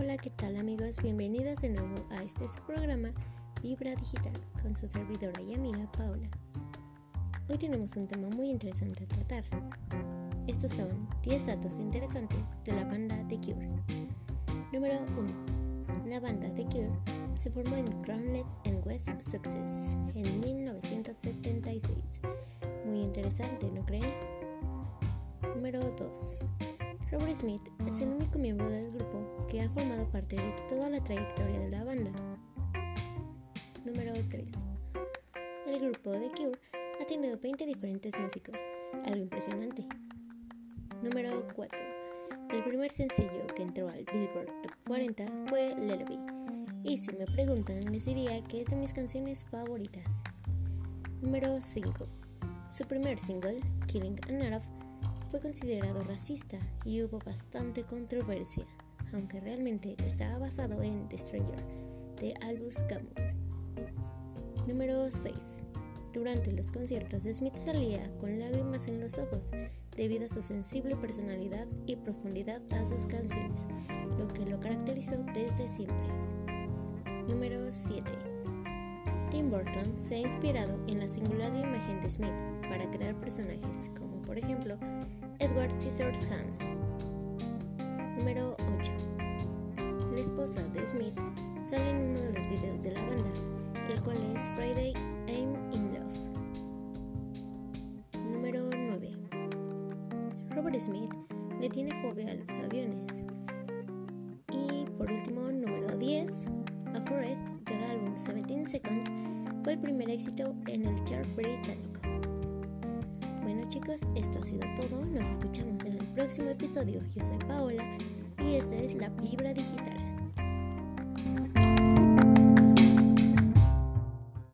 Hola, ¿qué tal amigos? Bienvenidos de nuevo a este su programa Vibra Digital con su servidora y amiga Paola. Hoy tenemos un tema muy interesante a tratar. Estos son 10 datos interesantes de la banda The Cure. Número 1. La banda The Cure se formó en Crownlet en West Sussex en 1976. Muy interesante, ¿no creen? Número 2. Robert Smith es el único miembro del grupo que ha formado parte de toda la trayectoria de la banda. Número 3. El grupo The Cure ha tenido 20 diferentes músicos, algo impresionante. Número 4. El primer sencillo que entró al Billboard Top 40 fue Lullaby, y si me preguntan les diría que es de mis canciones favoritas. Número 5. Su primer single, Killing a Narrow, fue considerado racista y hubo bastante controversia, aunque realmente estaba basado en The Stranger de Albus Camus. Número 6. Durante los conciertos, Smith salía con lágrimas en los ojos debido a su sensible personalidad y profundidad a sus canciones, lo que lo caracterizó desde siempre. Número 7. Tim Burton se ha inspirado en la singular imagen de Smith para crear personajes como por ejemplo Edward Scissorhands. Número 8. La esposa de Smith sale en uno de los videos de la banda, el cual es Friday I'm in Love. Número 9. Robert Smith le tiene fobia a los aviones. Y por último, número 10. A Forest del álbum 17 Seconds el primer éxito en el chart británico chicos, esto ha sido todo. Nos escuchamos en el próximo episodio. Yo soy Paola y esta es la Vibra Digital.